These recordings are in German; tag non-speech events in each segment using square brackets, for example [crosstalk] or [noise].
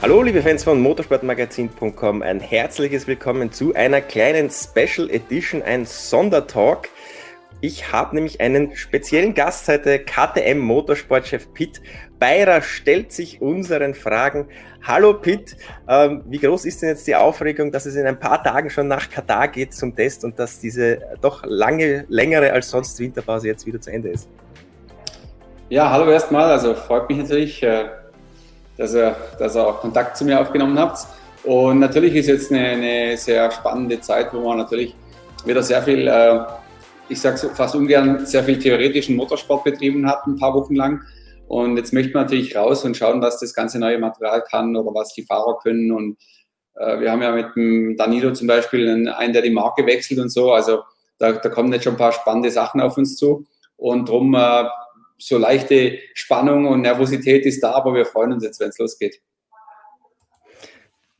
Hallo liebe Fans von motorsportmagazin.com, ein herzliches Willkommen zu einer kleinen Special Edition, ein Sondertalk. Ich habe nämlich einen speziellen Gast heute, KTM Motorsportchef Pitt Beirer stellt sich unseren Fragen. Hallo Pitt, ähm, wie groß ist denn jetzt die Aufregung, dass es in ein paar Tagen schon nach Katar geht zum Test und dass diese doch lange, längere als sonst Winterpause jetzt wieder zu Ende ist? Ja, hallo erstmal. Also freut mich natürlich, äh, dass ihr, dass ihr auch Kontakt zu mir aufgenommen habt. Und natürlich ist jetzt eine, eine sehr spannende Zeit, wo man natürlich wieder sehr viel, äh, ich sage fast ungern, sehr viel theoretischen Motorsport betrieben hat, ein paar Wochen lang. Und jetzt möchte man natürlich raus und schauen, was das ganze neue Material kann oder was die Fahrer können. Und äh, wir haben ja mit dem Danilo zum Beispiel einen, einen, der die Marke wechselt und so. Also da, da kommen jetzt schon ein paar spannende Sachen auf uns zu. Und darum äh, so leichte Spannung und Nervosität ist da, aber wir freuen uns jetzt, wenn es losgeht.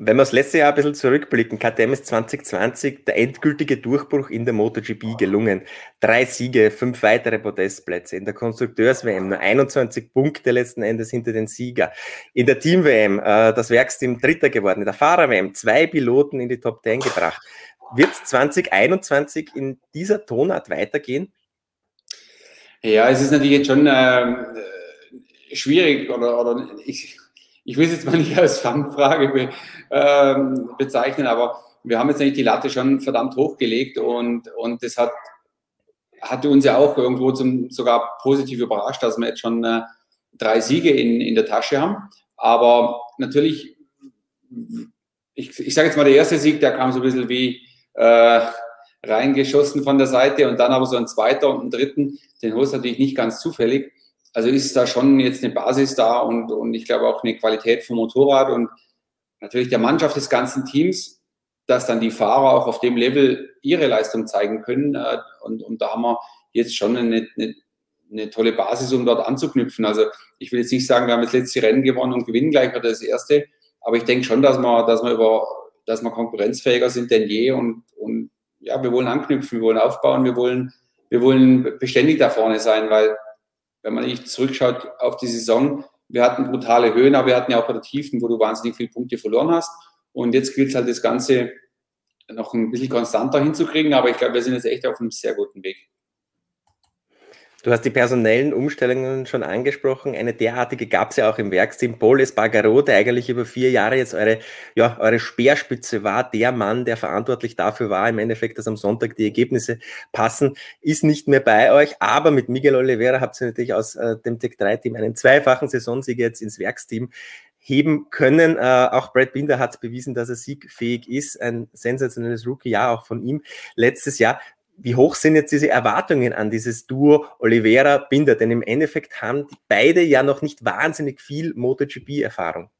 Wenn wir das letzte Jahr ein bisschen zurückblicken, KTM ist 2020 der endgültige Durchbruch in der MotoGP gelungen. Drei Siege, fünf weitere Podestplätze. In der Konstrukteurs-WM nur 21 Punkte letzten Endes hinter den Sieger. In der Team-WM äh, das Werksteam Dritter geworden. In der Fahrer-WM zwei Piloten in die Top 10 gebracht. Wird 2021 in dieser Tonart weitergehen? Ja, es ist natürlich jetzt schon äh, schwierig oder, oder ich, ich will es jetzt mal nicht als Fangfrage be, äh, bezeichnen, aber wir haben jetzt eigentlich die Latte schon verdammt hochgelegt und, und das hat, hat uns ja auch irgendwo zum, sogar positiv überrascht, dass wir jetzt schon äh, drei Siege in, in der Tasche haben. Aber natürlich, ich, ich sage jetzt mal, der erste Sieg, der kam so ein bisschen wie äh, reingeschossen von der Seite und dann aber so ein zweiter und ein dritten, den holst du natürlich nicht ganz zufällig. Also ist da schon jetzt eine Basis da und, und ich glaube auch eine Qualität vom Motorrad und natürlich der Mannschaft des ganzen Teams, dass dann die Fahrer auch auf dem Level ihre Leistung zeigen können. Äh, und, und da haben wir jetzt schon eine, eine, eine tolle Basis, um dort anzuknüpfen. Also ich will jetzt nicht sagen, wir haben das letzte Rennen gewonnen und gewinnen gleich wieder das erste, aber ich denke schon, dass wir, dass wir über, dass wir konkurrenzfähiger sind denn je und, und ja, wir wollen anknüpfen, wir wollen aufbauen, wir wollen, wir wollen beständig da vorne sein, weil wenn man nicht zurückschaut auf die Saison, wir hatten brutale Höhen, aber wir hatten ja auch bei Tiefen, wo du wahnsinnig viele Punkte verloren hast. Und jetzt gilt es halt das Ganze noch ein bisschen konstanter hinzukriegen, aber ich glaube, wir sind jetzt echt auf einem sehr guten Weg. Du hast die personellen Umstellungen schon angesprochen. Eine derartige gab es ja auch im Werksteam. Paul Espargaro, der eigentlich über vier Jahre jetzt eure, ja, eure Speerspitze war, der Mann, der verantwortlich dafür war, im Endeffekt, dass am Sonntag die Ergebnisse passen, ist nicht mehr bei euch. Aber mit Miguel Oliveira habt ihr natürlich aus äh, dem Tech 3-Team einen zweifachen Saisonsieg jetzt ins Werksteam heben können. Äh, auch Brad Binder hat bewiesen, dass er siegfähig ist. Ein sensationelles Rookie-Jahr auch von ihm letztes Jahr wie hoch sind jetzt diese Erwartungen an dieses Duo Oliveira-Binder? Denn im Endeffekt haben beide ja noch nicht wahnsinnig viel MotoGP-Erfahrung.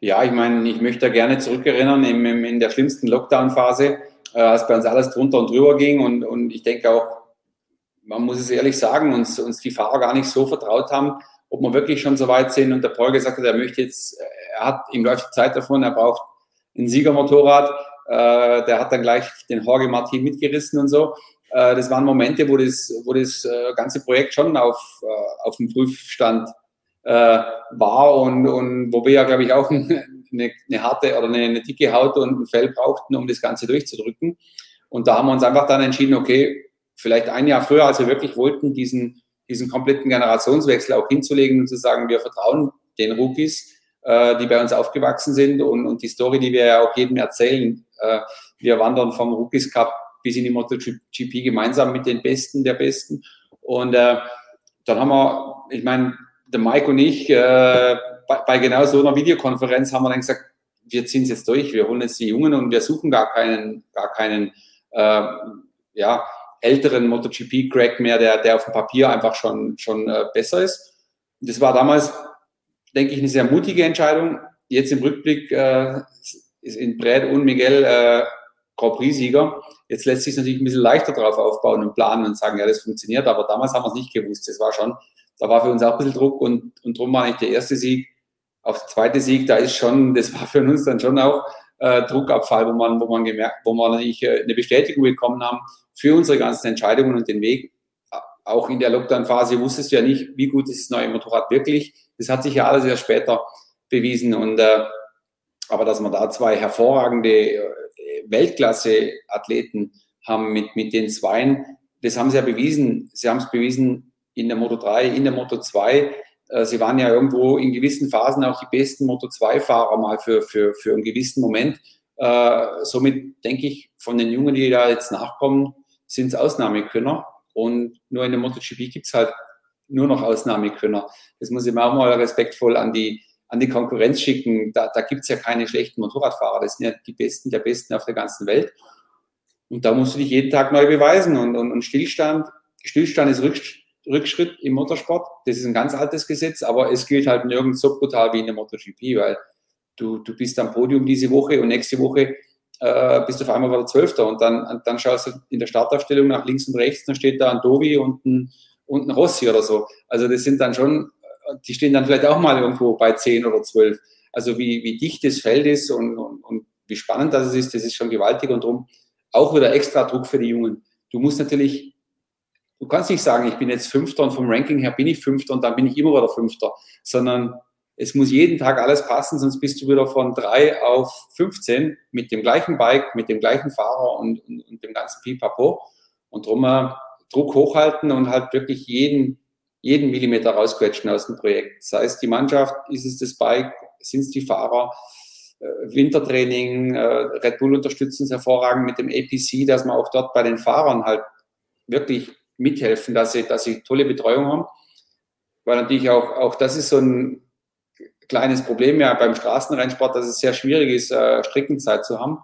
Ja, ich meine, ich möchte da gerne zurückerinnern in, in der schlimmsten Lockdown-Phase, äh, als bei uns alles drunter und drüber ging. Und, und ich denke auch, man muss es ehrlich sagen, uns, uns die Fahrer gar nicht so vertraut haben, ob wir wirklich schon so weit sind. Und der Paul gesagt hat, er möchte jetzt, er hat, ihm läuft die Zeit davon, er braucht ein Siegermotorrad äh, der hat dann gleich den Jorge Martin mitgerissen und so. Äh, das waren Momente, wo das, wo das äh, ganze Projekt schon auf, äh, auf dem Prüfstand äh, war und, und wo wir ja, glaube ich, auch [laughs] eine, eine harte oder eine, eine dicke Haut und ein Fell brauchten, um das Ganze durchzudrücken. Und da haben wir uns einfach dann entschieden, okay, vielleicht ein Jahr früher, als wir wirklich wollten, diesen, diesen kompletten Generationswechsel auch hinzulegen und zu sagen, wir vertrauen den Rookies, äh, die bei uns aufgewachsen sind und, und die Story, die wir ja auch jedem erzählen, äh, wir wandern vom Rookies Cup bis in die MotoGP gemeinsam mit den Besten der Besten. Und äh, dann haben wir, ich meine, der Mike und ich, äh, bei, bei, genau so einer Videokonferenz haben wir dann gesagt, wir ziehen es jetzt durch, wir holen jetzt die Jungen und wir suchen gar keinen, gar keinen äh, ja, älteren MotoGP-Crack mehr, der, der auf dem Papier einfach schon, schon äh, besser ist. Das war damals, denke ich, eine sehr mutige Entscheidung. Jetzt im Rückblick äh, in Brad und Miguel äh, Grand Prix-Sieger. Jetzt lässt sich natürlich ein bisschen leichter drauf aufbauen und planen und sagen, ja, das funktioniert, aber damals haben wir es nicht gewusst. Das war schon, da war für uns auch ein bisschen Druck und, und darum war nicht der erste Sieg. Auf der zweite Sieg, da ist schon, das war für uns dann schon auch äh, Druckabfall, wo man, wo man gemerkt, wo wir natürlich äh, eine Bestätigung bekommen haben für unsere ganzen Entscheidungen und den Weg. Auch in der Lockdown-Phase wusstest du ja nicht, wie gut ist das neue Motorrad wirklich. Das hat sich ja alles erst später bewiesen. Und äh, aber dass wir da zwei hervorragende äh, Weltklasse-Athleten haben mit, mit den Zweien, das haben sie ja bewiesen. Sie haben es bewiesen in der Moto 3, in der Moto 2. Äh, sie waren ja irgendwo in gewissen Phasen auch die besten Moto 2-Fahrer mal für, für, für einen gewissen Moment. Äh, somit denke ich, von den Jungen, die da jetzt nachkommen, sind es Ausnahmekönner. Und nur in der MotoGP gibt es halt nur noch Ausnahmekönner. Das muss ich mir auch mal respektvoll an die, an die Konkurrenz schicken. Da, da gibt es ja keine schlechten Motorradfahrer. Das sind ja die Besten der Besten auf der ganzen Welt. Und da musst du dich jeden Tag neu beweisen. Und, und, und Stillstand, Stillstand ist Rückschritt im Motorsport. Das ist ein ganz altes Gesetz, aber es gilt halt nirgends so brutal wie in der MotoGP, weil du, du bist am Podium diese Woche und nächste Woche äh, bist du auf einmal wieder Zwölfter und dann, dann schaust du in der Startaufstellung nach links und rechts, dann steht da ein Dovi und ein, und ein Rossi oder so. Also das sind dann schon, die stehen dann vielleicht auch mal irgendwo bei zehn oder zwölf. Also wie, wie dicht das Feld ist und, und, und wie spannend das ist, das ist schon gewaltig und darum auch wieder extra Druck für die Jungen. Du musst natürlich, du kannst nicht sagen, ich bin jetzt Fünfter und vom Ranking her bin ich Fünfter und dann bin ich immer wieder Fünfter, sondern es muss jeden Tag alles passen, sonst bist du wieder von drei auf 15 mit dem gleichen Bike, mit dem gleichen Fahrer und, und, und dem ganzen Pipapo. Und drum äh, Druck hochhalten und halt wirklich jeden, jeden Millimeter rausquetschen aus dem Projekt. Sei es die Mannschaft, ist es das Bike, sind es die Fahrer, äh, Wintertraining, äh, Red Bull unterstützen es hervorragend mit dem APC, dass man auch dort bei den Fahrern halt wirklich mithelfen, dass sie, dass sie tolle Betreuung haben. Weil natürlich auch, auch das ist so ein kleines Problem ja beim Straßenrennsport, dass es sehr schwierig ist, äh, Streckenzeit zu haben.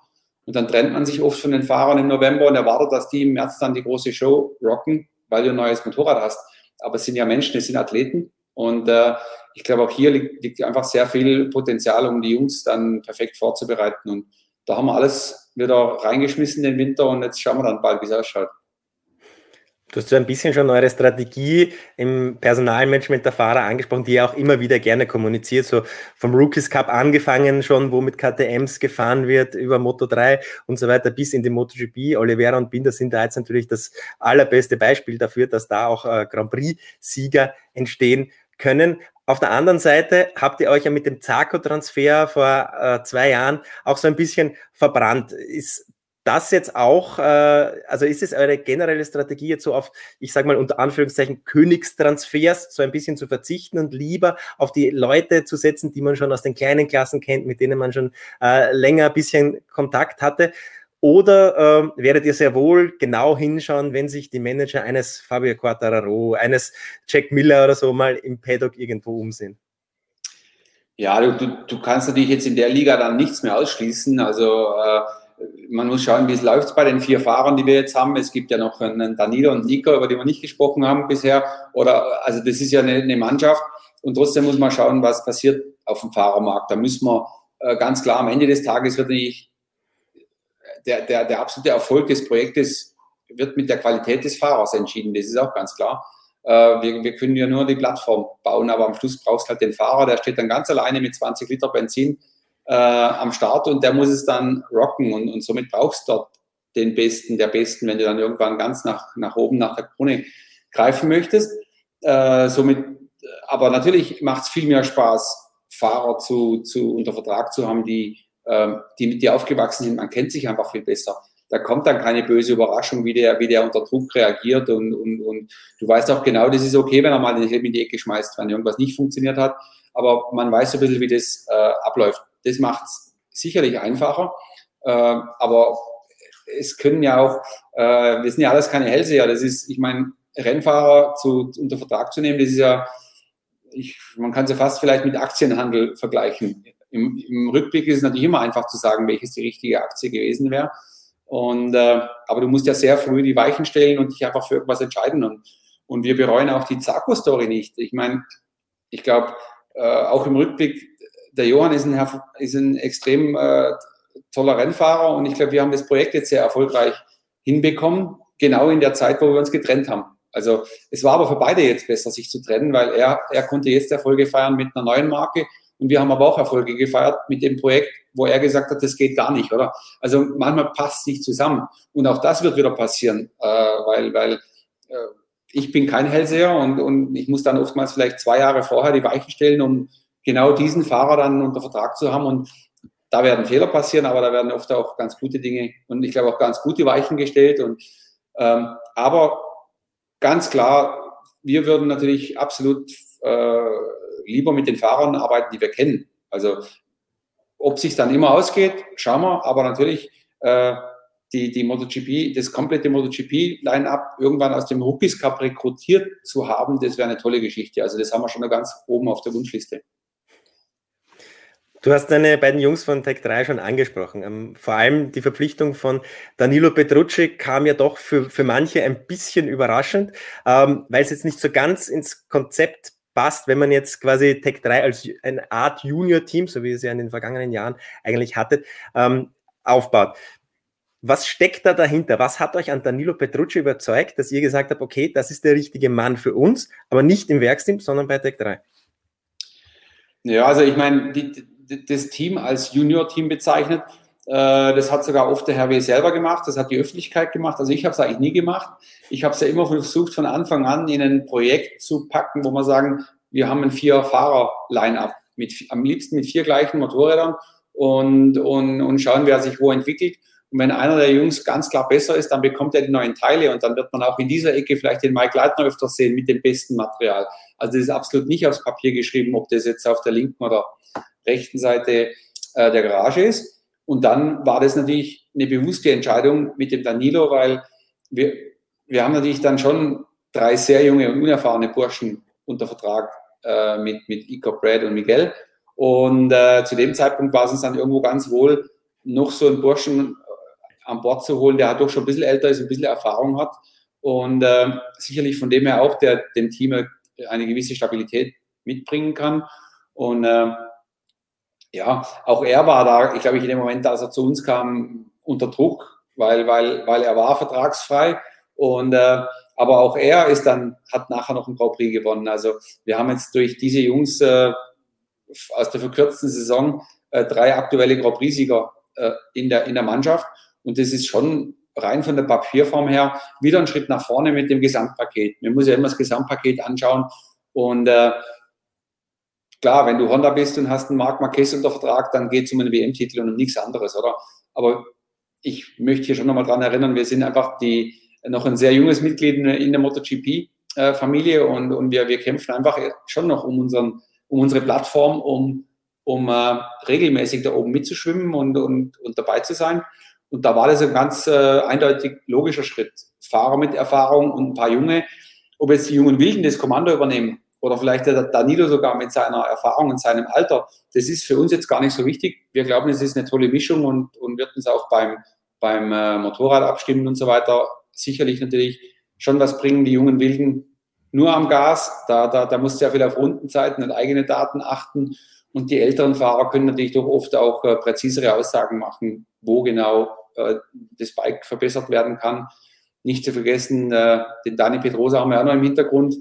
Und dann trennt man sich oft von den Fahrern im November und erwartet, dass die im März dann die große Show rocken, weil du ein neues Motorrad hast. Aber es sind ja Menschen, es sind Athleten. Und äh, ich glaube, auch hier liegt, liegt einfach sehr viel Potenzial, um die Jungs dann perfekt vorzubereiten. Und da haben wir alles wieder reingeschmissen den Winter und jetzt schauen wir dann bald, wie es ausschaut. Du hast so ein bisschen schon eure Strategie im Personalmanagement der Fahrer angesprochen, die ihr auch immer wieder gerne kommuniziert, so vom Rookies Cup angefangen schon, wo mit KTMs gefahren wird, über Moto 3 und so weiter bis in die MotoGP. Oliveira und Binder sind da jetzt natürlich das allerbeste Beispiel dafür, dass da auch äh, Grand Prix-Sieger entstehen können. Auf der anderen Seite habt ihr euch ja mit dem Zarko-Transfer vor äh, zwei Jahren auch so ein bisschen verbrannt. Ist das jetzt auch, äh, also ist es eure generelle Strategie jetzt so auf, ich sage mal unter Anführungszeichen, Königstransfers so ein bisschen zu verzichten und lieber auf die Leute zu setzen, die man schon aus den kleinen Klassen kennt, mit denen man schon äh, länger ein bisschen Kontakt hatte? Oder äh, werdet ihr sehr wohl genau hinschauen, wenn sich die Manager eines Fabio Quartararo, eines Jack Miller oder so mal im Paddock irgendwo umsehen? Ja, du, du, kannst natürlich jetzt in der Liga dann nichts mehr ausschließen. Also äh, man muss schauen, wie es läuft bei den vier Fahrern, die wir jetzt haben. Es gibt ja noch einen Danilo und Nico, über die wir nicht gesprochen haben bisher. Oder, also das ist ja eine, eine Mannschaft. Und trotzdem muss man schauen, was passiert auf dem Fahrermarkt. Da müssen wir äh, ganz klar am Ende des Tages wird nicht der, der, der absolute Erfolg des Projektes wird mit der Qualität des Fahrers entschieden. Das ist auch ganz klar. Äh, wir, wir können ja nur die Plattform bauen, aber am Schluss brauchst du halt den Fahrer, der steht dann ganz alleine mit 20 Liter Benzin äh, am Start und der muss es dann rocken und, und somit brauchst du dort den Besten der Besten, wenn du dann irgendwann ganz nach, nach oben, nach der Krone greifen möchtest. Äh, somit, aber natürlich macht es viel mehr Spaß, Fahrer zu, zu unter Vertrag zu haben, die, äh, die mit dir aufgewachsen sind. Man kennt sich einfach viel besser. Da kommt dann keine böse Überraschung, wie der, wie der unter Druck reagiert und, und, und du weißt auch genau, das ist okay, wenn er mal den Helm in die Ecke schmeißt, wenn irgendwas nicht funktioniert hat. Aber man weiß ein bisschen, wie das äh, abläuft. Das macht es sicherlich einfacher. Äh, aber es können ja auch, äh, wir sind ja alles keine Hellseher. Das ist, ich meine, Rennfahrer zu, unter Vertrag zu nehmen, das ist ja, ich, man kann es ja fast vielleicht mit Aktienhandel vergleichen. Im, Im, Rückblick ist es natürlich immer einfach zu sagen, welches die richtige Aktie gewesen wäre. Und, äh, aber du musst ja sehr früh die Weichen stellen und dich einfach für irgendwas entscheiden. Und, und wir bereuen auch die Zarko-Story nicht. Ich meine, ich glaube, äh, auch im Rückblick, der Johann ist ein, ist ein extrem äh, toller Rennfahrer und ich glaube, wir haben das Projekt jetzt sehr erfolgreich hinbekommen, genau in der Zeit, wo wir uns getrennt haben. Also es war aber für beide jetzt besser, sich zu trennen, weil er, er konnte jetzt Erfolge feiern mit einer neuen Marke und wir haben aber auch Erfolge gefeiert mit dem Projekt, wo er gesagt hat, das geht gar nicht, oder? Also manchmal passt es nicht zusammen. Und auch das wird wieder passieren, äh, weil, weil äh, ich bin kein Hellseher und, und ich muss dann oftmals vielleicht zwei Jahre vorher die Weichen stellen, um genau diesen Fahrer dann unter Vertrag zu haben. Und da werden Fehler passieren, aber da werden oft auch ganz gute Dinge und ich glaube auch ganz gute Weichen gestellt. Und, ähm, aber ganz klar, wir würden natürlich absolut äh, lieber mit den Fahrern arbeiten, die wir kennen. Also ob sich dann immer ausgeht, schauen wir. Aber natürlich äh, die, die MotoGP, das komplette MotoGP-Line-Up irgendwann aus dem Rookies Cup rekrutiert zu haben, das wäre eine tolle Geschichte. Also das haben wir schon ganz oben auf der Wunschliste. Du hast deine beiden Jungs von Tech 3 schon angesprochen. Ähm, vor allem die Verpflichtung von Danilo Petrucci kam ja doch für, für manche ein bisschen überraschend, ähm, weil es jetzt nicht so ganz ins Konzept passt, wenn man jetzt quasi Tech 3 als eine Art Junior-Team, so wie es ja in den vergangenen Jahren eigentlich hattet, ähm, aufbaut. Was steckt da dahinter? Was hat euch an Danilo Petrucci überzeugt, dass ihr gesagt habt, okay, das ist der richtige Mann für uns, aber nicht im Werksteam, sondern bei Tech 3? Ja, also ich meine, die, das Team als Junior-Team bezeichnet. Äh, das hat sogar oft der Herr W. selber gemacht, das hat die Öffentlichkeit gemacht. Also ich habe es eigentlich nie gemacht. Ich habe es ja immer versucht, von Anfang an in ein Projekt zu packen, wo wir sagen, wir haben ein Vier-Fahrer-Line-Up, am liebsten mit vier gleichen Motorrädern und, und, und schauen, wer sich wo entwickelt. Und wenn einer der Jungs ganz klar besser ist, dann bekommt er die neuen Teile und dann wird man auch in dieser Ecke vielleicht den Mike Leitner öfter sehen mit dem besten Material. Also das ist absolut nicht aufs Papier geschrieben, ob das jetzt auf der linken oder rechten Seite äh, der Garage ist. Und dann war das natürlich eine bewusste Entscheidung mit dem Danilo, weil wir, wir haben natürlich dann schon drei sehr junge und unerfahrene Burschen unter Vertrag äh, mit, mit Ico Brad und Miguel. Und äh, zu dem Zeitpunkt war es uns dann irgendwo ganz wohl, noch so einen Burschen äh, an Bord zu holen, der halt doch schon ein bisschen älter ist, ein bisschen Erfahrung hat. Und äh, sicherlich von dem her auch der dem Team eine gewisse Stabilität mitbringen kann. Und äh, ja, auch er war da, ich glaube, in dem Moment, als er zu uns kam, unter Druck, weil, weil, weil er war vertragsfrei. Und äh, aber auch er ist dann, hat nachher noch ein Grand Prix gewonnen. Also wir haben jetzt durch diese Jungs äh, aus der verkürzten Saison äh, drei aktuelle Grand Prix-Sieger äh, in, der, in der Mannschaft. Und das ist schon rein von der Papierform her wieder ein Schritt nach vorne mit dem Gesamtpaket. Man muss ja immer das Gesamtpaket anschauen. Und äh, Klar, wenn du Honda bist und hast einen Marc Marquez unter Vertrag, dann geht es um einen WM-Titel und um nichts anderes, oder? Aber ich möchte hier schon nochmal dran erinnern, wir sind einfach die, noch ein sehr junges Mitglied in der MotoGP-Familie und, und wir, wir kämpfen einfach schon noch um, unseren, um unsere Plattform, um, um äh, regelmäßig da oben mitzuschwimmen und, und, und dabei zu sein. Und da war das ein ganz äh, eindeutig logischer Schritt. Fahrer mit Erfahrung und ein paar Junge. Ob jetzt die jungen Wilden das Kommando übernehmen, oder vielleicht der Danilo sogar mit seiner Erfahrung und seinem Alter. Das ist für uns jetzt gar nicht so wichtig. Wir glauben, es ist eine tolle Mischung und, und wird uns auch beim, beim äh, Motorrad abstimmen und so weiter sicherlich natürlich schon was bringen. Die jungen Wilden nur am Gas, da, da, da musst du ja viel auf Rundenzeiten und eigene Daten achten. Und die älteren Fahrer können natürlich doch oft auch äh, präzisere Aussagen machen, wo genau äh, das Bike verbessert werden kann. Nicht zu vergessen, äh, den Dani Pedrosa haben wir auch noch im Hintergrund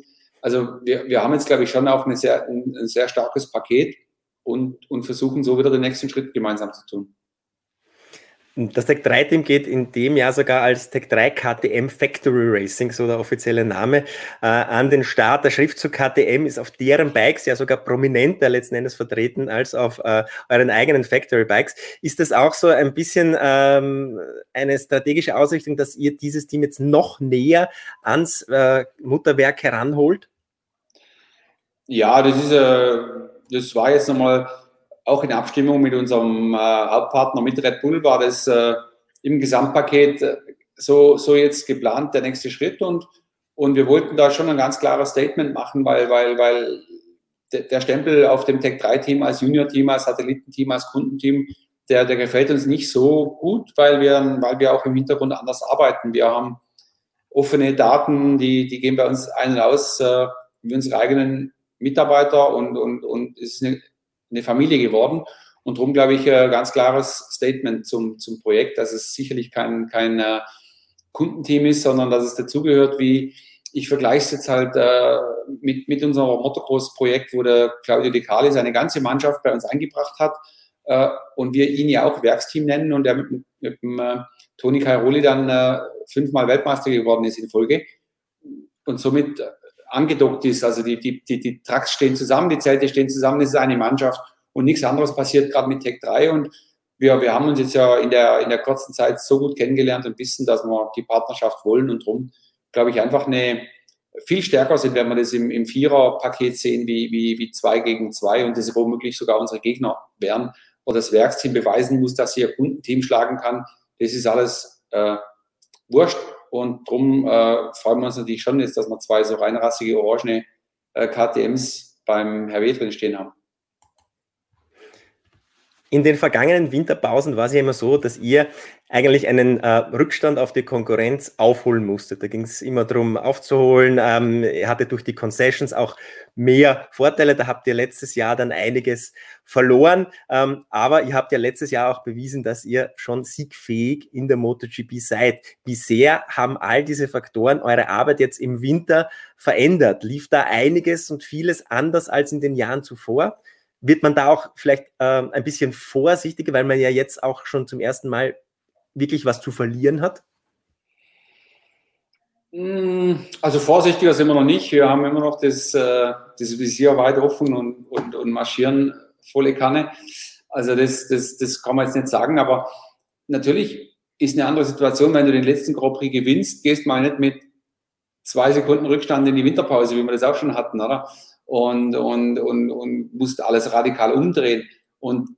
also wir, wir haben jetzt, glaube ich, schon auch sehr, ein, ein sehr starkes Paket und, und versuchen so wieder den nächsten Schritt gemeinsam zu tun. Das Tech 3 Team geht in dem Jahr sogar als Tech 3 KTM Factory Racing, so der offizielle Name, äh, an den Start. Der Schriftzug KTM ist auf deren Bikes ja sogar prominenter letzten Endes vertreten als auf äh, euren eigenen Factory Bikes. Ist das auch so ein bisschen ähm, eine strategische Ausrichtung, dass ihr dieses Team jetzt noch näher ans äh, Mutterwerk heranholt? Ja, das ist, äh, das war jetzt nochmal auch in Abstimmung mit unserem äh, Hauptpartner, mit Red Bull, war das äh, im Gesamtpaket äh, so, so jetzt geplant, der nächste Schritt. Und, und wir wollten da schon ein ganz klares Statement machen, weil, weil, weil der Stempel auf dem Tech 3-Team als Junior-Team, als Satellitenteam, als Kundenteam, der, der gefällt uns nicht so gut, weil wir, weil wir auch im Hintergrund anders arbeiten. Wir haben offene Daten, die, die gehen bei uns ein und aus, äh, wie unsere eigenen Mitarbeiter und, und, und ist eine eine Familie geworden. Und darum glaube ich, ein ganz klares Statement zum, zum Projekt, dass es sicherlich kein, kein äh, Kundenteam ist, sondern dass es dazugehört, wie ich vergleiche es jetzt halt äh, mit, mit unserem Motocross-Projekt, wo der Claudio De Cali seine ganze Mannschaft bei uns eingebracht hat äh, und wir ihn ja auch Werksteam nennen und er mit, mit dem äh, Toni Cairoli dann äh, fünfmal Weltmeister geworden ist in Folge. Und somit angedockt ist. Also die, die, die, die Trucks stehen zusammen, die Zelte stehen zusammen, es ist eine Mannschaft und nichts anderes passiert gerade mit Tech 3 und wir, wir haben uns jetzt ja in der, in der kurzen Zeit so gut kennengelernt und wissen, dass wir die Partnerschaft wollen und darum, glaube ich, einfach eine viel stärker sind, wenn wir das im, im Vierer-Paket sehen, wie, wie, wie zwei gegen zwei und das womöglich sogar unsere Gegner wären oder das Werksteam beweisen muss, dass sie ihr Kundenteam schlagen kann. Das ist alles äh, wurscht und darum äh, freuen wir uns natürlich schon jetzt, dass wir zwei so reinrassige orangene äh, KTMs beim Herr W. drin stehen haben. In den vergangenen Winterpausen war es ja immer so, dass ihr eigentlich einen äh, Rückstand auf die Konkurrenz aufholen musstet. Da ging es immer darum, aufzuholen. Ähm, ihr hattet durch die Concessions auch mehr Vorteile. Da habt ihr letztes Jahr dann einiges verloren. Ähm, aber ihr habt ja letztes Jahr auch bewiesen, dass ihr schon siegfähig in der MotoGP seid. Wie sehr haben all diese Faktoren eure Arbeit jetzt im Winter verändert? Lief da einiges und vieles anders als in den Jahren zuvor? Wird man da auch vielleicht äh, ein bisschen vorsichtiger, weil man ja jetzt auch schon zum ersten Mal wirklich was zu verlieren hat? Mm, also vorsichtiger sind wir noch nicht. Wir haben immer noch das, äh, das Visier weit offen und, und, und marschieren volle Kanne. Also das, das, das kann man jetzt nicht sagen, aber natürlich ist eine andere Situation, wenn du den letzten Grand Prix gewinnst, gehst mal nicht mit zwei Sekunden Rückstand in die Winterpause, wie wir das auch schon hatten, oder? Und, und, und, und musst alles radikal umdrehen. Und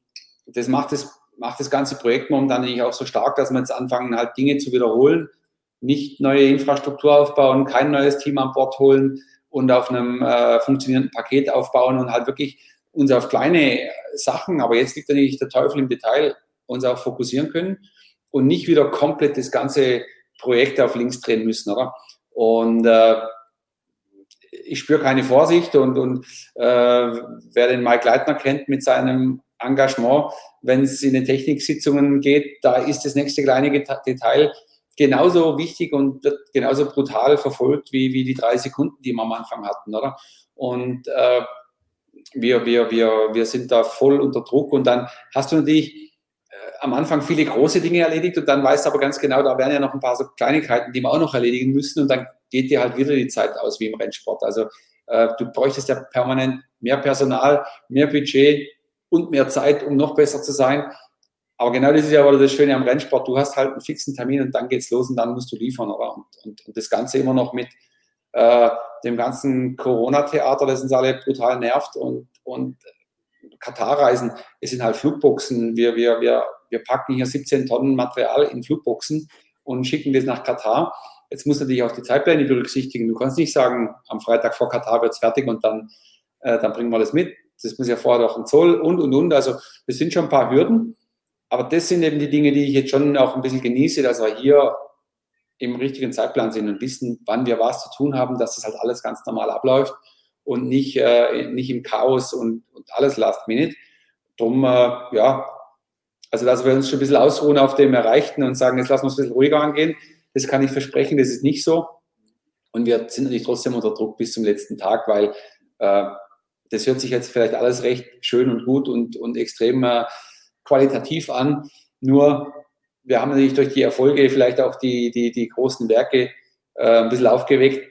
das macht das, macht das ganze Projekt momentan nicht auch so stark, dass wir jetzt anfangen, halt Dinge zu wiederholen, nicht neue Infrastruktur aufbauen, kein neues Team an Bord holen und auf einem äh, funktionierenden Paket aufbauen und halt wirklich uns auf kleine Sachen, aber jetzt liegt natürlich der Teufel im Detail, uns auch fokussieren können und nicht wieder komplett das ganze Projekt auf links drehen müssen, oder? Und äh, ich spüre keine Vorsicht und, und äh, wer den Mike Leitner kennt mit seinem Engagement, wenn es in den Techniksitzungen geht, da ist das nächste kleine Detail genauso wichtig und wird genauso brutal verfolgt wie, wie die drei Sekunden, die wir am Anfang hatten, oder? Und äh, wir, wir, wir, wir sind da voll unter Druck und dann hast du natürlich am Anfang viele große Dinge erledigt und dann weißt du aber ganz genau, da werden ja noch ein paar so Kleinigkeiten, die wir auch noch erledigen müssen und dann geht dir halt wieder die Zeit aus wie im Rennsport. Also äh, du bräuchtest ja permanent mehr Personal, mehr Budget und mehr Zeit, um noch besser zu sein. Aber genau das ist ja das Schöne am Rennsport. Du hast halt einen fixen Termin und dann geht's los und dann musst du liefern. Oder? Und, und, und das Ganze immer noch mit äh, dem ganzen Corona-Theater, das uns alle brutal nervt und, und Katar-Reisen, es sind halt Flugboxen. Wir, wir, wir, wir packen hier 17 Tonnen Material in Flugboxen und schicken das nach Katar. Jetzt muss natürlich auch die Zeitpläne berücksichtigen. Du kannst nicht sagen, am Freitag vor Katar wird es fertig und dann, äh, dann bringen wir das mit. Das muss ja vorher auch ein Zoll und, und, und. Also das sind schon ein paar Hürden. Aber das sind eben die Dinge, die ich jetzt schon auch ein bisschen genieße, dass wir hier im richtigen Zeitplan sind und wissen, wann wir was zu tun haben, dass das halt alles ganz normal abläuft und nicht, äh, nicht im Chaos und, und alles last minute. Drum, äh, ja, also dass wir uns schon ein bisschen ausruhen auf dem Erreichten und sagen, jetzt lassen wir uns ein bisschen ruhiger angehen. Das kann ich versprechen, das ist nicht so. Und wir sind natürlich trotzdem unter Druck bis zum letzten Tag, weil äh, das hört sich jetzt vielleicht alles recht schön und gut und, und extrem äh, qualitativ an. Nur wir haben natürlich durch die Erfolge vielleicht auch die, die, die großen Werke äh, ein bisschen aufgeweckt.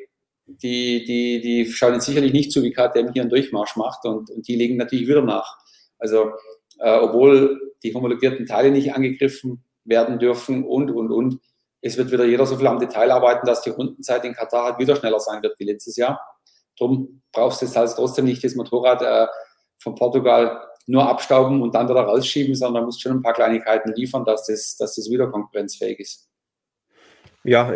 Die, die, die schauen jetzt sicherlich nicht zu, wie KTM hier einen Durchmarsch macht und, und die legen natürlich wieder nach. Also äh, obwohl die homologierten Teile nicht angegriffen werden dürfen und, und, und, es wird wieder jeder so viel am Detail arbeiten, dass die Rundenzeit in Katar halt wieder schneller sein wird wie letztes Jahr. Darum brauchst du jetzt halt trotzdem nicht das Motorrad äh, von Portugal nur abstauben und dann wieder rausschieben, sondern musst schon ein paar Kleinigkeiten liefern, dass das, dass das wieder konkurrenzfähig ist. Ja,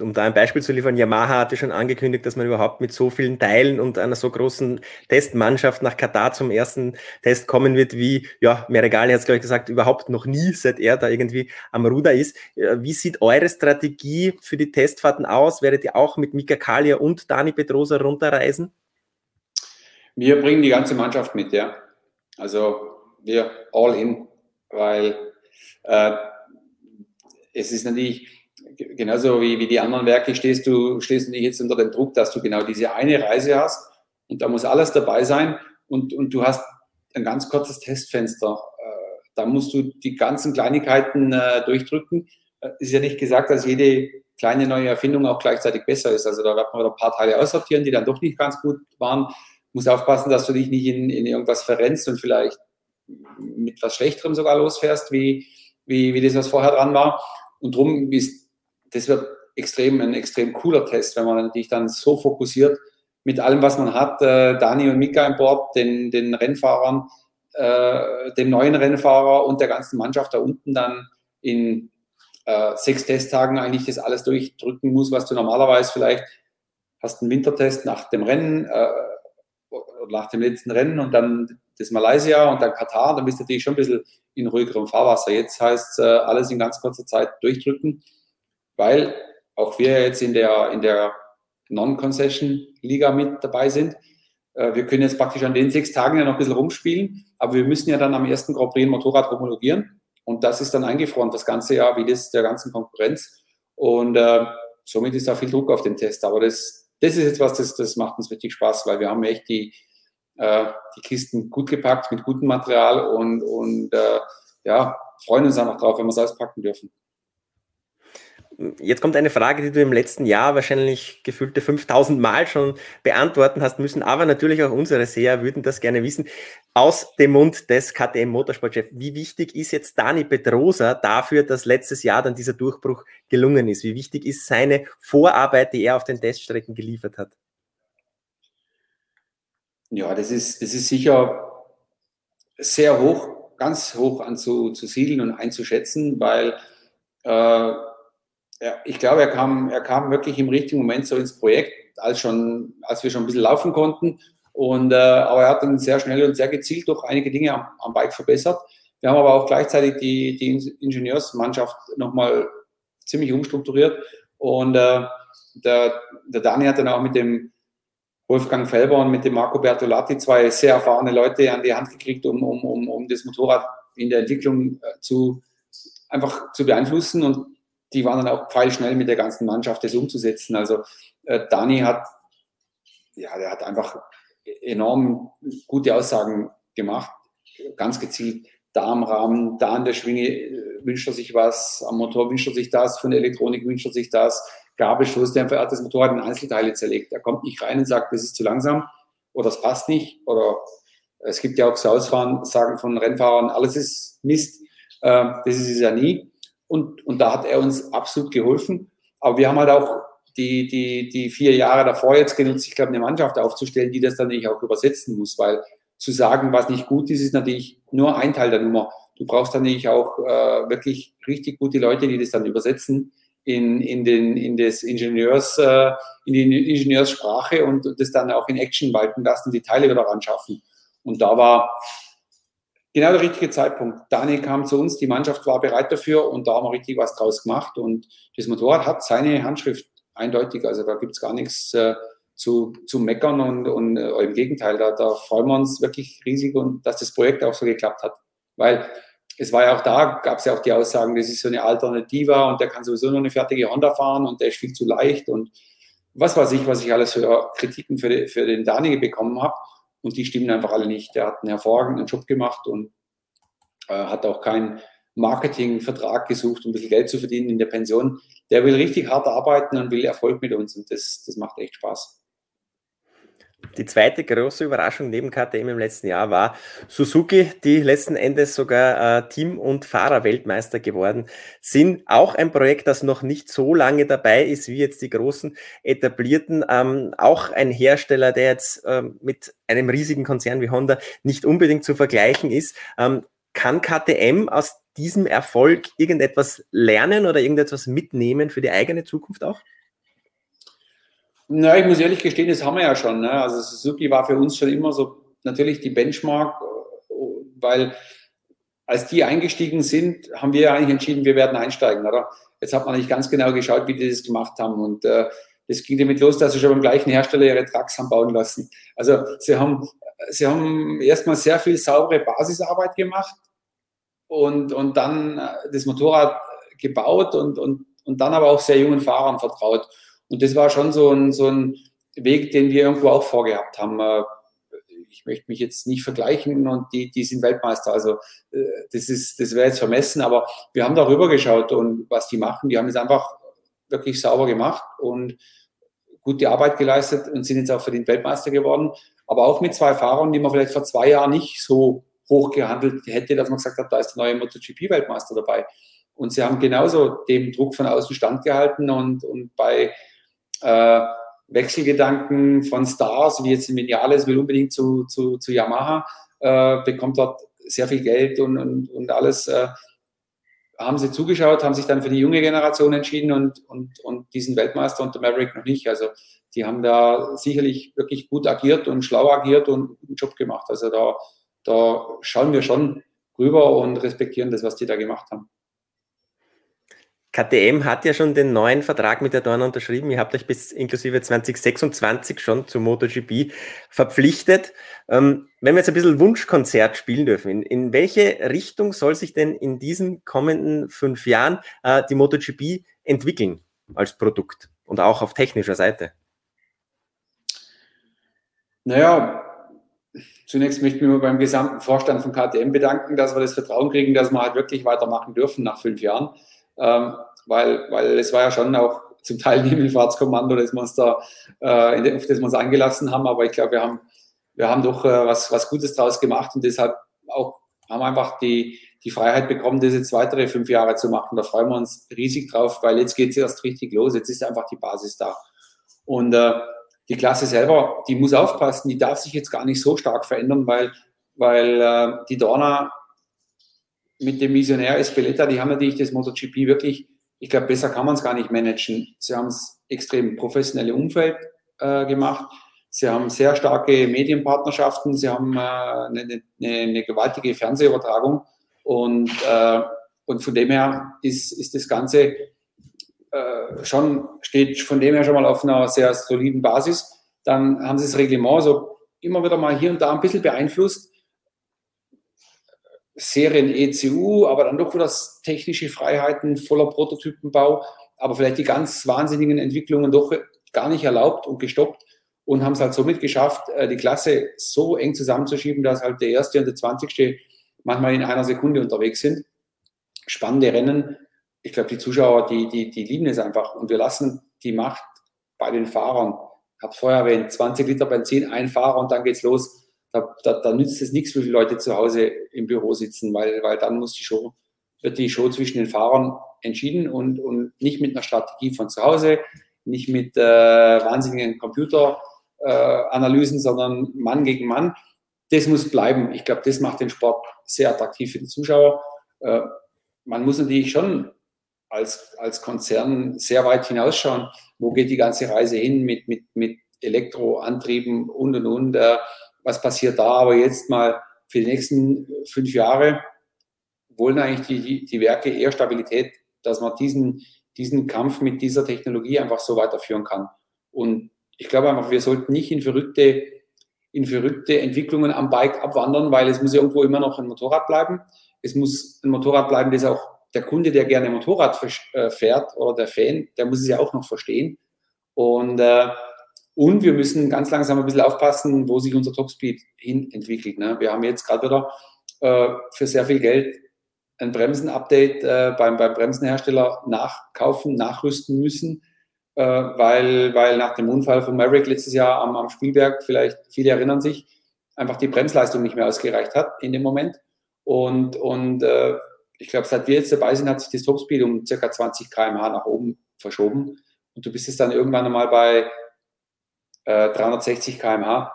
um da ein Beispiel zu liefern, Yamaha hatte schon angekündigt, dass man überhaupt mit so vielen Teilen und einer so großen Testmannschaft nach Katar zum ersten Test kommen wird, wie, ja, Meregali hat es, glaube ich, gesagt, überhaupt noch nie, seit er da irgendwie am Ruder ist. Wie sieht eure Strategie für die Testfahrten aus? Werdet ihr auch mit Mika Kalia und Dani Petrosa runterreisen? Wir bringen die ganze Mannschaft mit, ja. Also wir all in, weil äh, es ist natürlich genauso wie, wie die anderen Werke stehst du, stehst du nicht jetzt unter dem Druck, dass du genau diese eine Reise hast und da muss alles dabei sein und, und du hast ein ganz kurzes Testfenster. Äh, da musst du die ganzen Kleinigkeiten äh, durchdrücken. Äh, ist ja nicht gesagt, dass jede kleine neue Erfindung auch gleichzeitig besser ist. Also da wird man ein paar Teile aussortieren, die dann doch nicht ganz gut waren. Muss aufpassen, dass du dich nicht in, in irgendwas verrennst und vielleicht mit was Schlechterem sogar losfährst, wie, wie, wie das, was vorher dran war. Und darum ist, das wird extrem, ein extrem cooler Test, wenn man natürlich dann so fokussiert mit allem, was man hat, äh, Dani und Mika an Bord, den, den Rennfahrern, äh, dem neuen Rennfahrer und der ganzen Mannschaft da unten dann in äh, sechs Testtagen eigentlich das alles durchdrücken muss, was du normalerweise vielleicht hast einen Wintertest nach dem Rennen äh, oder nach dem letzten Rennen und dann das Malaysia und dann Katar, dann bist du natürlich schon ein bisschen in ruhigerem Fahrwasser. Jetzt heißt äh, alles in ganz kurzer Zeit durchdrücken, weil auch wir jetzt in der, in der Non-Concession-Liga mit dabei sind. Äh, wir können jetzt praktisch an den sechs Tagen ja noch ein bisschen rumspielen, aber wir müssen ja dann am ersten Grand Prix ein Motorrad homologieren. Und das ist dann eingefroren, das ganze Jahr, wie das der ganzen Konkurrenz. Und äh, somit ist da viel Druck auf den Test. Aber das, das ist jetzt was, das, das macht uns richtig Spaß, weil wir haben echt die, äh, die Kisten gut gepackt mit gutem Material und, und äh, ja, freuen uns einfach drauf, wenn wir es auspacken dürfen. Jetzt kommt eine Frage, die du im letzten Jahr wahrscheinlich gefühlte 5000 Mal schon beantworten hast müssen, aber natürlich auch unsere Seher würden das gerne wissen. Aus dem Mund des KTM Motorsportchefs, wie wichtig ist jetzt Dani Petrosa dafür, dass letztes Jahr dann dieser Durchbruch gelungen ist? Wie wichtig ist seine Vorarbeit, die er auf den Teststrecken geliefert hat? Ja, das ist, das ist sicher sehr hoch, ganz hoch anzusiedeln und einzuschätzen, weil äh, ich glaube, er kam, er kam wirklich im richtigen Moment so ins Projekt, als, schon, als wir schon ein bisschen laufen konnten. Und, äh, aber er hat dann sehr schnell und sehr gezielt durch einige Dinge am, am Bike verbessert. Wir haben aber auch gleichzeitig die, die Ingenieursmannschaft nochmal ziemlich umstrukturiert. Und äh, der, der Dani hat dann auch mit dem Wolfgang Felber und mit dem Marco Bertolatti zwei sehr erfahrene Leute an die Hand gekriegt, um, um, um, um das Motorrad in der Entwicklung äh, zu, einfach zu beeinflussen. Und die waren dann auch pfeilschnell mit der ganzen Mannschaft, das umzusetzen. Also äh, Dani hat, ja, der hat einfach enorm gute Aussagen gemacht, ganz gezielt. Da am Rahmen, da an der Schwinge äh, wünscht er sich was, am Motor wünscht er sich das, von der Elektronik wünscht er sich das, Gabelstoß, der hat das Motorrad in Einzelteile zerlegt. Er kommt nicht rein und sagt, das ist zu langsam oder das passt nicht oder es gibt ja auch so Ausfahren, sagen von Rennfahrern, alles ist Mist. Äh, das ist es ja nie. Und, und da hat er uns absolut geholfen. Aber wir haben halt auch die, die, die vier Jahre davor jetzt genutzt, ich glaube, eine Mannschaft aufzustellen, die das dann nicht auch übersetzen muss, weil zu sagen, was nicht gut ist, ist natürlich nur ein Teil der Nummer. Du brauchst dann natürlich auch äh, wirklich richtig gute Leute, die das dann übersetzen in, in, den, in, das Ingenieurs, äh, in die Ingenieurssprache und das dann auch in Action walten lassen die Teile wieder ran schaffen. Und da war genau der richtige Zeitpunkt. Dani kam zu uns, die Mannschaft war bereit dafür und da haben wir richtig was draus gemacht. Und das Motorrad hat seine Handschrift eindeutig. Also da gibt es gar nichts äh, zu, zu meckern und, und äh, im Gegenteil, da, da freuen wir uns wirklich riesig und dass das Projekt auch so geklappt hat. Weil es war ja auch da, gab es ja auch die Aussagen, das ist so eine Alternative und der kann sowieso nur eine fertige Honda fahren und der ist viel zu leicht und was weiß ich, was ich alles für Kritiken für, für den Dani bekommen habe und die stimmen einfach alle nicht. Der hat einen hervorragenden Job gemacht und äh, hat auch keinen Marketingvertrag gesucht, um ein bisschen Geld zu verdienen in der Pension. Der will richtig hart arbeiten und will Erfolg mit uns und das, das macht echt Spaß. Die zweite große Überraschung neben KTM im letzten Jahr war Suzuki, die letzten Endes sogar äh, Team- und Fahrerweltmeister geworden sind. Auch ein Projekt, das noch nicht so lange dabei ist wie jetzt die großen etablierten. Ähm, auch ein Hersteller, der jetzt ähm, mit einem riesigen Konzern wie Honda nicht unbedingt zu vergleichen ist. Ähm, kann KTM aus diesem Erfolg irgendetwas lernen oder irgendetwas mitnehmen für die eigene Zukunft auch? Na, ich muss ehrlich gestehen, das haben wir ja schon. Ne? Also Suzuki war für uns schon immer so natürlich die Benchmark, weil als die eingestiegen sind, haben wir eigentlich entschieden, wir werden einsteigen, oder? Jetzt hat man nicht ganz genau geschaut, wie die das gemacht haben. Und äh, das ging damit los, dass sie schon beim gleichen Hersteller ihre Trucks haben bauen lassen. Also sie haben, sie haben erstmal sehr viel saubere Basisarbeit gemacht und, und dann das Motorrad gebaut und, und, und dann aber auch sehr jungen Fahrern vertraut. Und das war schon so ein, so ein Weg, den wir irgendwo auch vorgehabt haben. Äh, ich möchte mich jetzt nicht vergleichen und die, die sind Weltmeister. Also äh, das ist, das wäre jetzt vermessen, aber wir haben darüber geschaut und was die machen. Die haben jetzt einfach wirklich sauber gemacht und gute Arbeit geleistet und sind jetzt auch für den Weltmeister geworden. Aber auch mit zwei Fahrern, die man vielleicht vor zwei Jahren nicht so hoch gehandelt hätte, dass man gesagt hat, da ist der neue MotoGP-Weltmeister dabei. Und sie haben genauso dem Druck von außen standgehalten und, und bei äh, Wechselgedanken von Stars, wie jetzt Vinales will unbedingt zu, zu, zu Yamaha, äh, bekommt dort sehr viel Geld und, und, und alles. Äh, haben sie zugeschaut, haben sich dann für die junge Generation entschieden und, und, und diesen Weltmeister und der Maverick noch nicht. Also die haben da sicherlich wirklich gut agiert und schlau agiert und einen Job gemacht. Also da, da schauen wir schon rüber und respektieren das, was die da gemacht haben. KTM hat ja schon den neuen Vertrag mit der Dorna unterschrieben. Ihr habt euch bis inklusive 2026 schon zum MotoGP verpflichtet. Ähm, wenn wir jetzt ein bisschen Wunschkonzert spielen dürfen, in, in, welche Richtung soll sich denn in diesen kommenden fünf Jahren äh, die MotoGP entwickeln als Produkt und auch auf technischer Seite? Naja, zunächst möchte ich mich beim gesamten Vorstand von KTM bedanken, dass wir das Vertrauen kriegen, dass wir halt wirklich weitermachen dürfen nach fünf Jahren ähm, weil, weil es war ja schon auch zum Teil ein Himmelfahrtskommando, das wir uns da, äh, auf das wir uns eingelassen haben, aber ich glaube, wir haben, wir haben doch äh, was, was Gutes daraus gemacht und deshalb auch haben einfach die, die Freiheit bekommen, das jetzt weitere fünf Jahre zu machen. Da freuen wir uns riesig drauf, weil jetzt geht es erst richtig los. Jetzt ist einfach die Basis da. Und äh, die Klasse selber, die muss aufpassen, die darf sich jetzt gar nicht so stark verändern, weil, weil äh, die Dorna mit dem Visionär Espeleta, die haben natürlich das MotoGP wirklich, ich glaube, besser kann man es gar nicht managen. Sie haben es extrem professionelle Umfeld äh, gemacht. Sie haben sehr starke Medienpartnerschaften. Sie haben äh, eine, eine, eine, gewaltige Fernsehübertragung. Und, äh, und von dem her ist, ist das Ganze äh, schon, steht von dem her schon mal auf einer sehr soliden Basis. Dann haben sie das Reglement so immer wieder mal hier und da ein bisschen beeinflusst. Serien-ECU, aber dann doch wieder technische Freiheiten voller Prototypenbau, aber vielleicht die ganz wahnsinnigen Entwicklungen doch gar nicht erlaubt und gestoppt und haben es halt somit geschafft, äh, die Klasse so eng zusammenzuschieben, dass halt der erste und der zwanzigste manchmal in einer Sekunde unterwegs sind. Spannende Rennen. Ich glaube, die Zuschauer, die, die, die lieben es einfach und wir lassen die Macht bei den Fahrern. Ich habe vorher erwähnt, 20 Liter Benzin, ein Fahrer und dann geht's los da, da, da nützt es nichts, wie viele Leute zu Hause im Büro sitzen, weil, weil dann muss die Show, wird die Show zwischen den Fahrern entschieden und, und nicht mit einer Strategie von zu Hause, nicht mit äh, wahnsinnigen Computeranalysen, äh, sondern Mann gegen Mann. Das muss bleiben. Ich glaube, das macht den Sport sehr attraktiv für die Zuschauer. Äh, man muss natürlich schon als, als Konzern sehr weit hinausschauen, wo geht die ganze Reise hin mit, mit, mit Elektroantrieben und und und. Was passiert da. Aber jetzt mal für die nächsten fünf Jahre wollen eigentlich die, die Werke eher Stabilität, dass man diesen, diesen Kampf mit dieser Technologie einfach so weiterführen kann. Und ich glaube einfach, wir sollten nicht in verrückte, in verrückte Entwicklungen am Bike abwandern, weil es muss ja irgendwo immer noch ein Motorrad bleiben. Es muss ein Motorrad bleiben, das auch der Kunde, der gerne Motorrad äh, fährt oder der Fan, der muss es ja auch noch verstehen. Und äh, und wir müssen ganz langsam ein bisschen aufpassen, wo sich unser Topspeed hin entwickelt. Ne? Wir haben jetzt gerade wieder äh, für sehr viel Geld ein Bremsen-Update äh, beim, beim Bremsenhersteller nachkaufen, nachrüsten müssen, äh, weil, weil nach dem Unfall von Maverick letztes Jahr am, am Spielberg, vielleicht viele erinnern sich, einfach die Bremsleistung nicht mehr ausgereicht hat in dem Moment. Und, und äh, ich glaube, seit wir jetzt dabei sind, hat sich das Topspeed um circa 20 km/h nach oben verschoben. Und du bist jetzt dann irgendwann einmal bei 360 äh, km/h,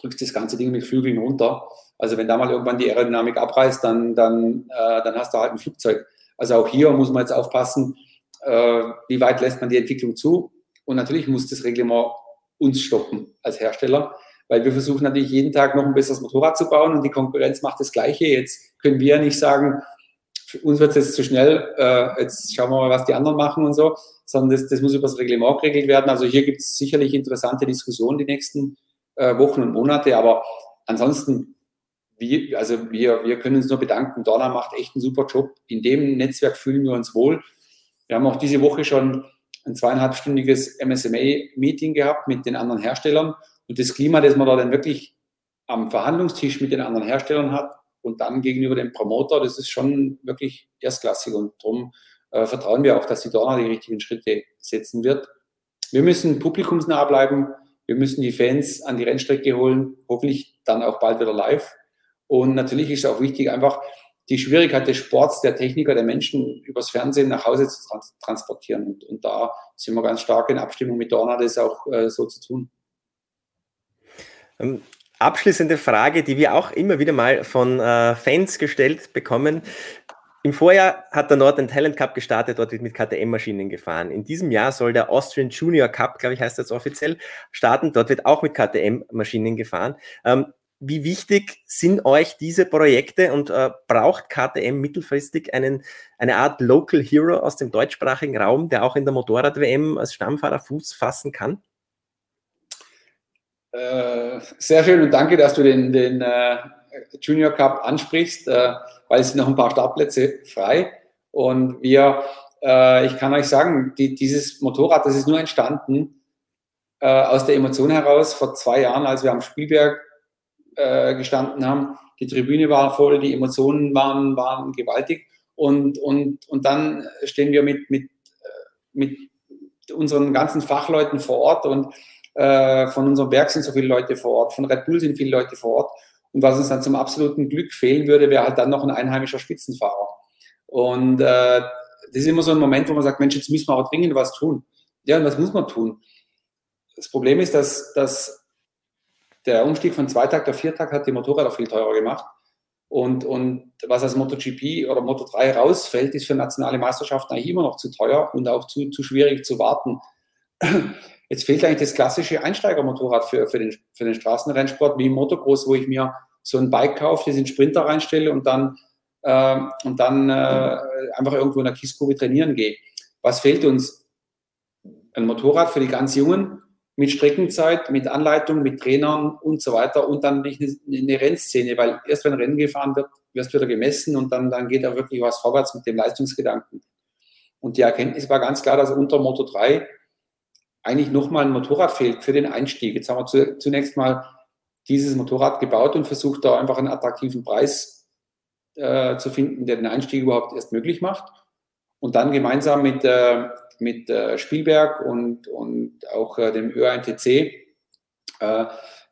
drückst das ganze Ding mit Flügeln runter. Also wenn da mal irgendwann die Aerodynamik abreißt, dann, dann, äh, dann hast du halt ein Flugzeug. Also auch hier muss man jetzt aufpassen, äh, wie weit lässt man die Entwicklung zu. Und natürlich muss das Reglement uns stoppen als Hersteller, weil wir versuchen natürlich jeden Tag noch ein besseres Motorrad zu bauen und die Konkurrenz macht das Gleiche. Jetzt können wir ja nicht sagen, uns wird es jetzt zu schnell, äh, jetzt schauen wir mal, was die anderen machen und so, sondern das, das muss über das Reglement geregelt werden. Also hier gibt es sicherlich interessante Diskussionen die nächsten äh, Wochen und Monate, aber ansonsten, wir, also wir, wir können uns nur bedanken. Dorna macht echt einen super Job. In dem Netzwerk fühlen wir uns wohl. Wir haben auch diese Woche schon ein zweieinhalbstündiges MSMA-Meeting gehabt mit den anderen Herstellern. Und das Klima, das man da dann wirklich am Verhandlungstisch mit den anderen Herstellern hat, und dann gegenüber dem Promoter, das ist schon wirklich erstklassig und darum äh, vertrauen wir auch, dass die Dorna die richtigen Schritte setzen wird. Wir müssen publikumsnah bleiben. Wir müssen die Fans an die Rennstrecke holen, hoffentlich dann auch bald wieder live. Und natürlich ist auch wichtig, einfach die Schwierigkeit des Sports, der Techniker, der Menschen übers Fernsehen nach Hause zu trans transportieren. Und, und, da sind wir ganz stark in Abstimmung mit Dorna, das auch äh, so zu tun. Abschließende Frage, die wir auch immer wieder mal von äh, Fans gestellt bekommen. Im Vorjahr hat der Northern Talent Cup gestartet, dort wird mit KTM-Maschinen gefahren. In diesem Jahr soll der Austrian Junior Cup, glaube ich, heißt das offiziell, starten. Dort wird auch mit KTM-Maschinen gefahren. Ähm, wie wichtig sind euch diese Projekte und äh, braucht KTM mittelfristig einen, eine Art Local Hero aus dem deutschsprachigen Raum, der auch in der Motorrad-WM als Stammfahrer Fuß fassen kann? Äh, sehr schön und danke, dass du den, den äh, Junior Cup ansprichst, äh, weil es sind noch ein paar Startplätze frei. Und wir, äh, ich kann euch sagen, die, dieses Motorrad, das ist nur entstanden äh, aus der Emotion heraus vor zwei Jahren, als wir am Spielberg gestanden haben. Die Tribüne war voll, die Emotionen waren, waren gewaltig. Und, und, und dann stehen wir mit, mit, mit unseren ganzen Fachleuten vor Ort und äh, von unserem Werk sind so viele Leute vor Ort, von Red Bull sind viele Leute vor Ort. Und was uns dann zum absoluten Glück fehlen würde, wäre halt dann noch ein einheimischer Spitzenfahrer. Und äh, das ist immer so ein Moment, wo man sagt, Mensch, jetzt müssen wir auch dringend was tun. Ja, und was muss man tun? Das Problem ist, dass, dass der Umstieg von Zweitakt auf Viertakt hat die Motorräder viel teurer gemacht. Und, und was als MotoGP oder Moto3 rausfällt, ist für nationale Meisterschaften eigentlich immer noch zu teuer und auch zu, zu schwierig zu warten. Jetzt fehlt eigentlich das klassische Einsteigermotorrad für, für, den, für den Straßenrennsport wie im Motocross, wo ich mir so ein Bike kaufe, das in Sprinter reinstelle und dann, äh, und dann äh, einfach irgendwo in der Kiesgrube trainieren gehe. Was fehlt uns? Ein Motorrad für die ganz Jungen, mit Streckenzeit, mit Anleitung, mit Trainern und so weiter und dann nicht eine, eine Rennszene, weil erst wenn Rennen gefahren wird, wirst du wieder gemessen und dann, dann geht da wirklich was vorwärts mit dem Leistungsgedanken. Und die Erkenntnis war ganz klar, dass unter Moto 3 eigentlich nochmal ein Motorrad fehlt für den Einstieg. Jetzt haben wir zu, zunächst mal dieses Motorrad gebaut und versucht da einfach einen attraktiven Preis äh, zu finden, der den Einstieg überhaupt erst möglich macht. Und dann gemeinsam mit, äh, mit äh, Spielberg und, und auch äh, dem ÖANTC äh,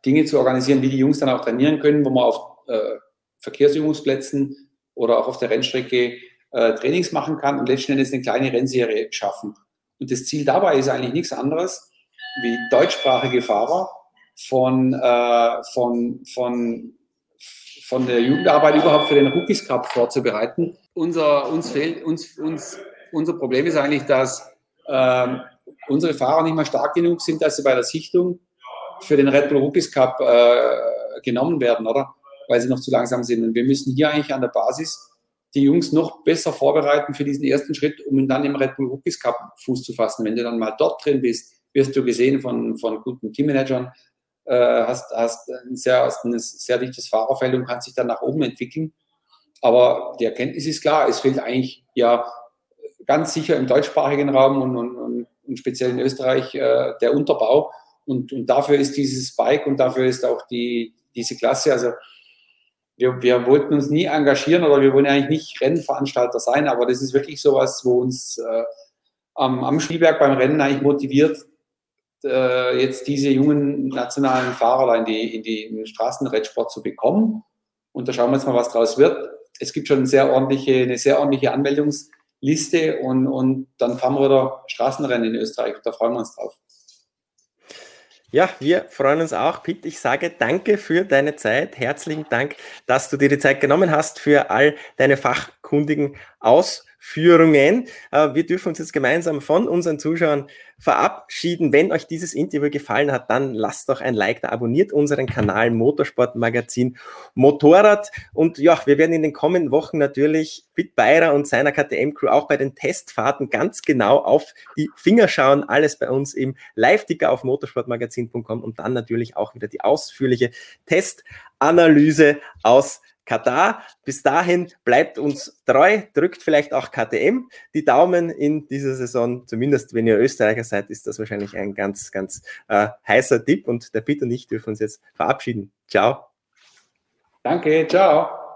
Dinge zu organisieren, wie die Jungs dann auch trainieren können, wo man auf äh, Verkehrsübungsplätzen oder auch auf der Rennstrecke Trainings machen kann und letzten Endes eine kleine Rennserie schaffen. Und das Ziel dabei ist eigentlich nichts anderes, wie deutschsprachige Fahrer von, äh, von, von, von der Jugendarbeit überhaupt für den Rookies Cup vorzubereiten. Unser, uns fehlt, uns, uns, unser Problem ist eigentlich, dass ähm, unsere Fahrer nicht mehr stark genug sind, dass sie bei der Sichtung für den Red Bull Rookies Cup äh, genommen werden, oder? Weil sie noch zu langsam sind. Und wir müssen hier eigentlich an der Basis die Jungs noch besser vorbereiten für diesen ersten Schritt, um dann im Red Bull Rookies Cup Fuß zu fassen. Wenn du dann mal dort drin bist, wirst du gesehen von, von guten Teammanagern, äh, hast, hast, ein sehr, hast ein sehr dichtes Fahrerfeld und kannst dich dann nach oben entwickeln. Aber die Erkenntnis ist klar, es fehlt eigentlich ja ganz sicher im deutschsprachigen Raum und, und, und speziell in Österreich äh, der Unterbau. Und, und dafür ist dieses Bike und dafür ist auch die, diese Klasse. Also wir, wir wollten uns nie engagieren oder wir wollen eigentlich nicht Rennveranstalter sein, aber das ist wirklich sowas, wo uns äh, am, am Spielberg beim Rennen eigentlich motiviert, äh, jetzt diese jungen nationalen Fahrer in, die, in, die, in den Straßenrennsport zu bekommen. Und da schauen wir jetzt mal, was draus wird. Es gibt schon eine sehr ordentliche, eine sehr ordentliche Anmeldungs- Liste und, und dann fahren wir wieder Straßenrennen in Österreich. Da freuen wir uns drauf. Ja, wir freuen uns auch. Pete, ich sage danke für deine Zeit. Herzlichen Dank, dass du dir die Zeit genommen hast für all deine fachkundigen Aus. Führungen. Äh, wir dürfen uns jetzt gemeinsam von unseren Zuschauern verabschieden. Wenn euch dieses Interview gefallen hat, dann lasst doch ein Like da, abonniert unseren Kanal Motorsportmagazin Motorrad. Und ja, wir werden in den kommenden Wochen natürlich mit Beirer und seiner KTM-Crew auch bei den Testfahrten ganz genau auf die Finger schauen. Alles bei uns im Live-Ticker auf motorsportmagazin.com und dann natürlich auch wieder die ausführliche Testanalyse aus Katar. Bis dahin bleibt uns treu, drückt vielleicht auch KTM die Daumen in dieser Saison. Zumindest wenn ihr Österreicher seid, ist das wahrscheinlich ein ganz, ganz äh, heißer Tipp. Und der Peter und ich dürfen uns jetzt verabschieden. Ciao. Danke, ciao.